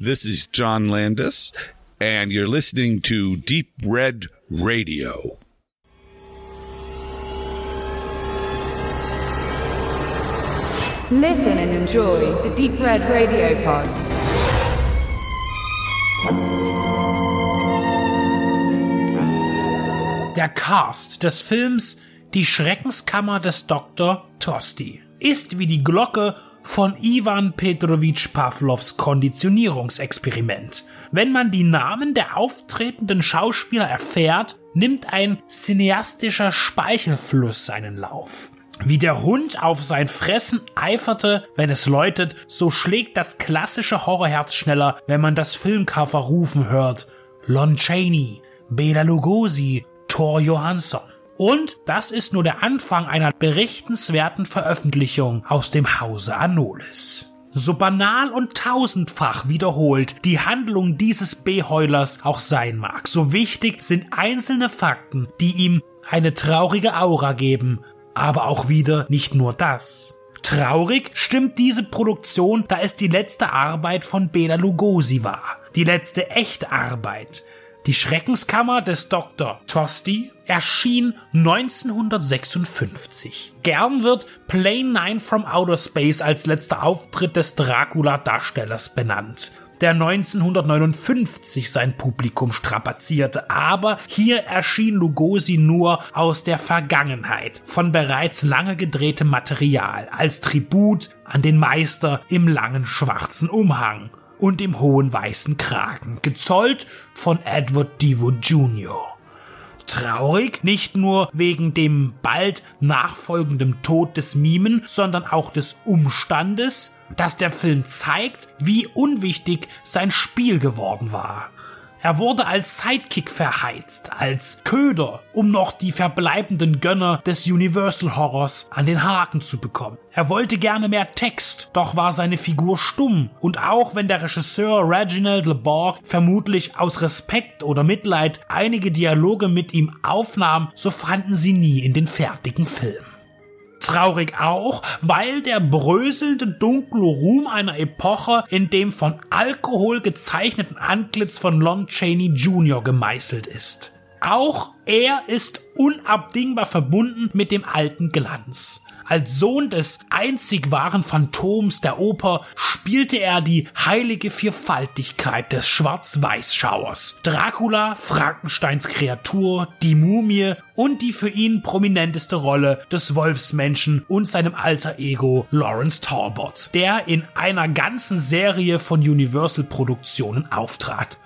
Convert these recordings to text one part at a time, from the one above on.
This is John Landis, and you're listening to Deep Red Radio. Listen and enjoy the Deep Red Radio Pod. Der Cast des Films Die Schreckenskammer des Dr. Tosti ist wie die Glocke von Ivan Petrovich Pavlovs Konditionierungsexperiment. Wenn man die Namen der auftretenden Schauspieler erfährt, nimmt ein cineastischer Speichelfluss seinen Lauf. Wie der Hund auf sein Fressen eiferte, wenn es läutet, so schlägt das klassische Horrorherz schneller, wenn man das Filmcover rufen hört. Lon Chaney, Bela Lugosi, Thor Johansson. Und das ist nur der Anfang einer berichtenswerten Veröffentlichung aus dem Hause Anolis. So banal und tausendfach wiederholt die Handlung dieses B-Heulers auch sein mag, so wichtig sind einzelne Fakten, die ihm eine traurige Aura geben, aber auch wieder nicht nur das. Traurig stimmt diese Produktion, da es die letzte Arbeit von Bela Lugosi war. Die letzte echte Arbeit. Die Schreckenskammer des Dr. Tosti erschien 1956. Gern wird Plane 9 from Outer Space als letzter Auftritt des Dracula-Darstellers benannt der 1959 sein Publikum strapazierte, aber hier erschien Lugosi nur aus der Vergangenheit von bereits lange gedrehtem Material als Tribut an den Meister im langen schwarzen Umhang und im hohen weißen Kragen, gezollt von Edward Devo Jr. Traurig, nicht nur wegen dem bald nachfolgenden Tod des Mimen, sondern auch des Umstandes, dass der Film zeigt, wie unwichtig sein Spiel geworden war. Er wurde als Sidekick verheizt, als Köder, um noch die verbleibenden Gönner des Universal Horrors an den Haken zu bekommen. Er wollte gerne mehr Text, doch war seine Figur stumm. Und auch wenn der Regisseur Reginald LeBorg vermutlich aus Respekt oder Mitleid einige Dialoge mit ihm aufnahm, so fanden sie nie in den fertigen Film. Traurig auch, weil der bröselnde dunkle Ruhm einer Epoche in dem von Alkohol gezeichneten Antlitz von Lon Chaney Jr. gemeißelt ist. Auch er ist unabdingbar verbunden mit dem alten Glanz. Als Sohn des einzig wahren Phantoms der Oper spielte er die heilige Vierfaltigkeit des Schwarz-Weiß-Schauers. Dracula, Frankensteins Kreatur, die Mumie und die für ihn prominenteste Rolle des Wolfsmenschen und seinem alter Ego Lawrence Talbot, der in einer ganzen Serie von Universal-Produktionen auftrat.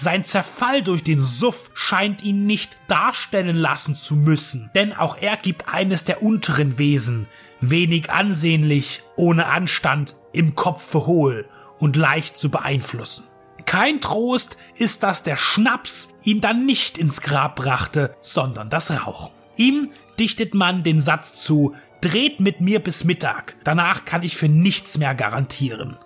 Sein Zerfall durch den Suff scheint ihn nicht darstellen lassen zu müssen, denn auch er gibt eines der unteren Wesen, wenig ansehnlich, ohne Anstand, im Kopfe hohl und leicht zu beeinflussen. Kein Trost ist, dass der Schnaps ihn dann nicht ins Grab brachte, sondern das Rauchen. Ihm dichtet man den Satz zu, dreht mit mir bis Mittag, danach kann ich für nichts mehr garantieren.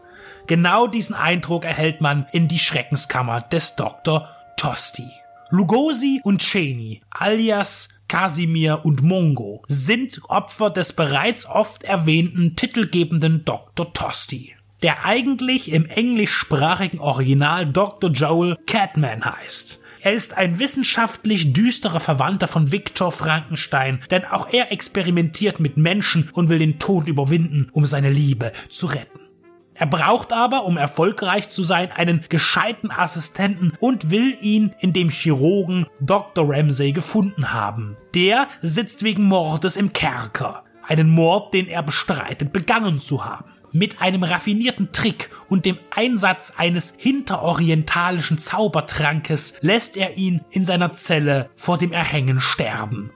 Genau diesen Eindruck erhält man in die Schreckenskammer des Dr. Tosti. Lugosi und Cheney, alias Casimir und Mongo, sind Opfer des bereits oft erwähnten titelgebenden Dr. Tosti, der eigentlich im englischsprachigen Original Dr. Joel Catman heißt. Er ist ein wissenschaftlich düsterer Verwandter von Viktor Frankenstein, denn auch er experimentiert mit Menschen und will den Tod überwinden, um seine Liebe zu retten. Er braucht aber, um erfolgreich zu sein, einen gescheiten Assistenten und will ihn in dem Chirurgen Dr. Ramsay gefunden haben. Der sitzt wegen Mordes im Kerker. Einen Mord, den er bestreitet, begangen zu haben. Mit einem raffinierten Trick und dem Einsatz eines hinterorientalischen Zaubertrankes lässt er ihn in seiner Zelle vor dem Erhängen sterben.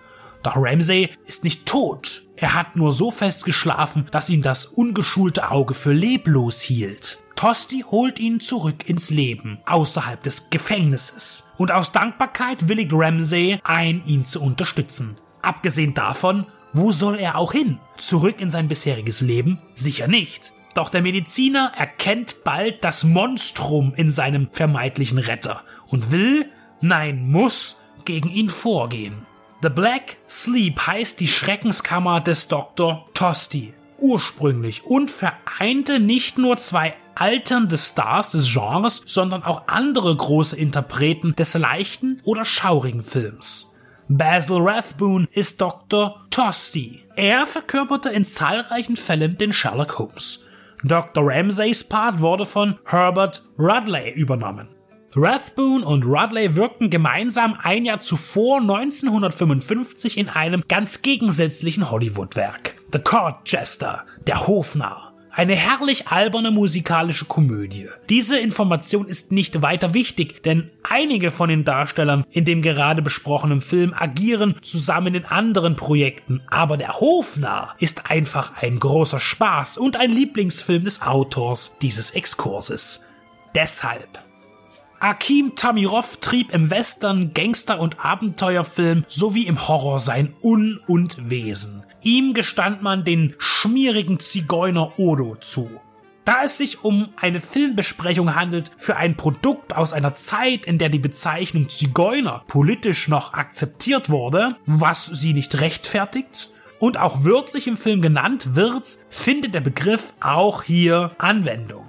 Doch Ramsay ist nicht tot. Er hat nur so fest geschlafen, dass ihn das ungeschulte Auge für leblos hielt. Tosti holt ihn zurück ins Leben, außerhalb des Gefängnisses. Und aus Dankbarkeit willigt Ramsay ein, ihn zu unterstützen. Abgesehen davon, wo soll er auch hin? Zurück in sein bisheriges Leben? Sicher nicht. Doch der Mediziner erkennt bald das Monstrum in seinem vermeintlichen Retter und will, nein, muss, gegen ihn vorgehen. The Black Sleep heißt die Schreckenskammer des Dr. Tosti. ursprünglich und vereinte nicht nur zwei alternde Stars des Genres, sondern auch andere große Interpreten des leichten oder schaurigen Films. Basil Rathbone ist Dr. Tosti. Er verkörperte in zahlreichen Fällen den Sherlock Holmes. Dr. Ramsays Part wurde von Herbert Rudley übernommen. Rathbone und Rudley wirkten gemeinsam ein Jahr zuvor 1955 in einem ganz gegensätzlichen Hollywood-Werk. The Court Jester, der Hofnarr. Eine herrlich alberne musikalische Komödie. Diese Information ist nicht weiter wichtig, denn einige von den Darstellern in dem gerade besprochenen Film agieren zusammen in anderen Projekten, aber der Hofnarr ist einfach ein großer Spaß und ein Lieblingsfilm des Autors dieses Exkurses. Deshalb Akim Tamirov trieb im Western, Gangster- und Abenteuerfilm sowie im Horror sein Un und Wesen. Ihm gestand man den schmierigen Zigeuner Odo zu. Da es sich um eine Filmbesprechung handelt für ein Produkt aus einer Zeit, in der die Bezeichnung Zigeuner politisch noch akzeptiert wurde, was sie nicht rechtfertigt, und auch wörtlich im Film genannt wird, findet der Begriff auch hier Anwendung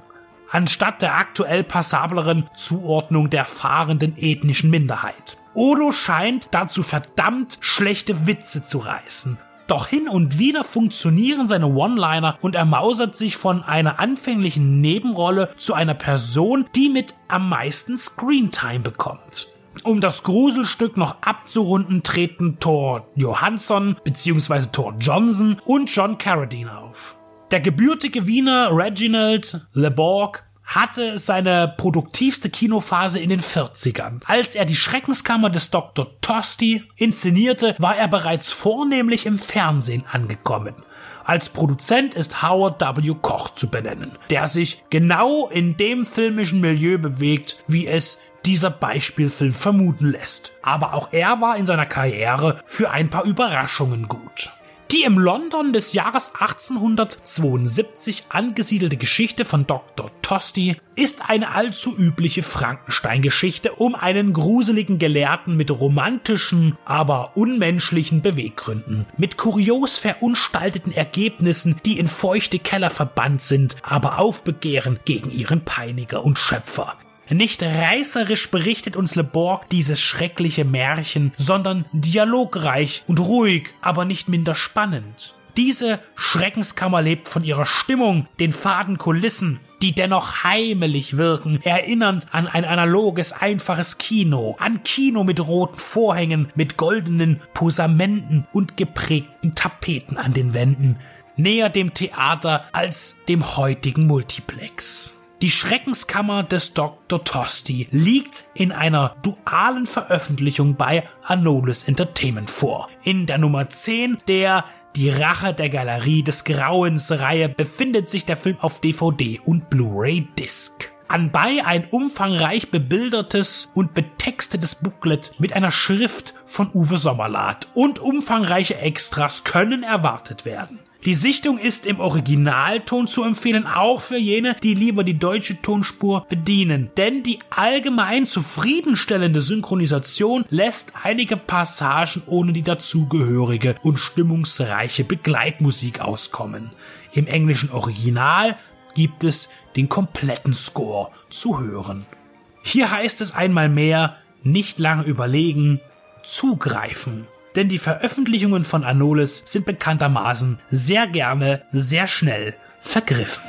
anstatt der aktuell passableren Zuordnung der fahrenden ethnischen Minderheit. Odo scheint dazu verdammt schlechte Witze zu reißen. Doch hin und wieder funktionieren seine One-Liner und er mausert sich von einer anfänglichen Nebenrolle zu einer Person, die mit am meisten Screentime bekommt. Um das Gruselstück noch abzurunden, treten Thor Johansson bzw. Thor Johnson und John Carradine auf. Der gebürtige Wiener Reginald LeBorg hatte seine produktivste Kinophase in den 40ern. Als er die Schreckenskammer des Dr. Tosti inszenierte, war er bereits vornehmlich im Fernsehen angekommen. Als Produzent ist Howard W. Koch zu benennen, der sich genau in dem filmischen Milieu bewegt, wie es dieser Beispielfilm vermuten lässt. Aber auch er war in seiner Karriere für ein paar Überraschungen gut. Die im London des Jahres 1872 angesiedelte Geschichte von Dr. Tosti ist eine allzu übliche Frankenstein-Geschichte um einen gruseligen Gelehrten mit romantischen, aber unmenschlichen Beweggründen, mit kurios verunstalteten Ergebnissen, die in feuchte Keller verbannt sind, aber aufbegehren gegen ihren Peiniger und Schöpfer. Nicht reißerisch berichtet uns Le Borg dieses schreckliche Märchen, sondern dialogreich und ruhig, aber nicht minder spannend. Diese Schreckenskammer lebt von ihrer Stimmung, den faden Kulissen, die dennoch heimelig wirken, erinnernd an ein analoges, einfaches Kino, an Kino mit roten Vorhängen, mit goldenen Posamenten und geprägten Tapeten an den Wänden, näher dem Theater als dem heutigen Multiplex. Die Schreckenskammer des Dr. Tosti liegt in einer dualen Veröffentlichung bei Anolis Entertainment vor. In der Nummer 10 der Die Rache der Galerie des Grauens Reihe befindet sich der Film auf DVD und Blu-ray Disc. Anbei ein umfangreich bebildertes und betextetes Booklet mit einer Schrift von Uwe Sommerlath und umfangreiche Extras können erwartet werden. Die Sichtung ist im Originalton zu empfehlen, auch für jene, die lieber die deutsche Tonspur bedienen. Denn die allgemein zufriedenstellende Synchronisation lässt einige Passagen ohne die dazugehörige und stimmungsreiche Begleitmusik auskommen. Im englischen Original gibt es den kompletten Score zu hören. Hier heißt es einmal mehr, nicht lange überlegen, zugreifen denn die Veröffentlichungen von Anolis sind bekanntermaßen sehr gerne, sehr schnell vergriffen.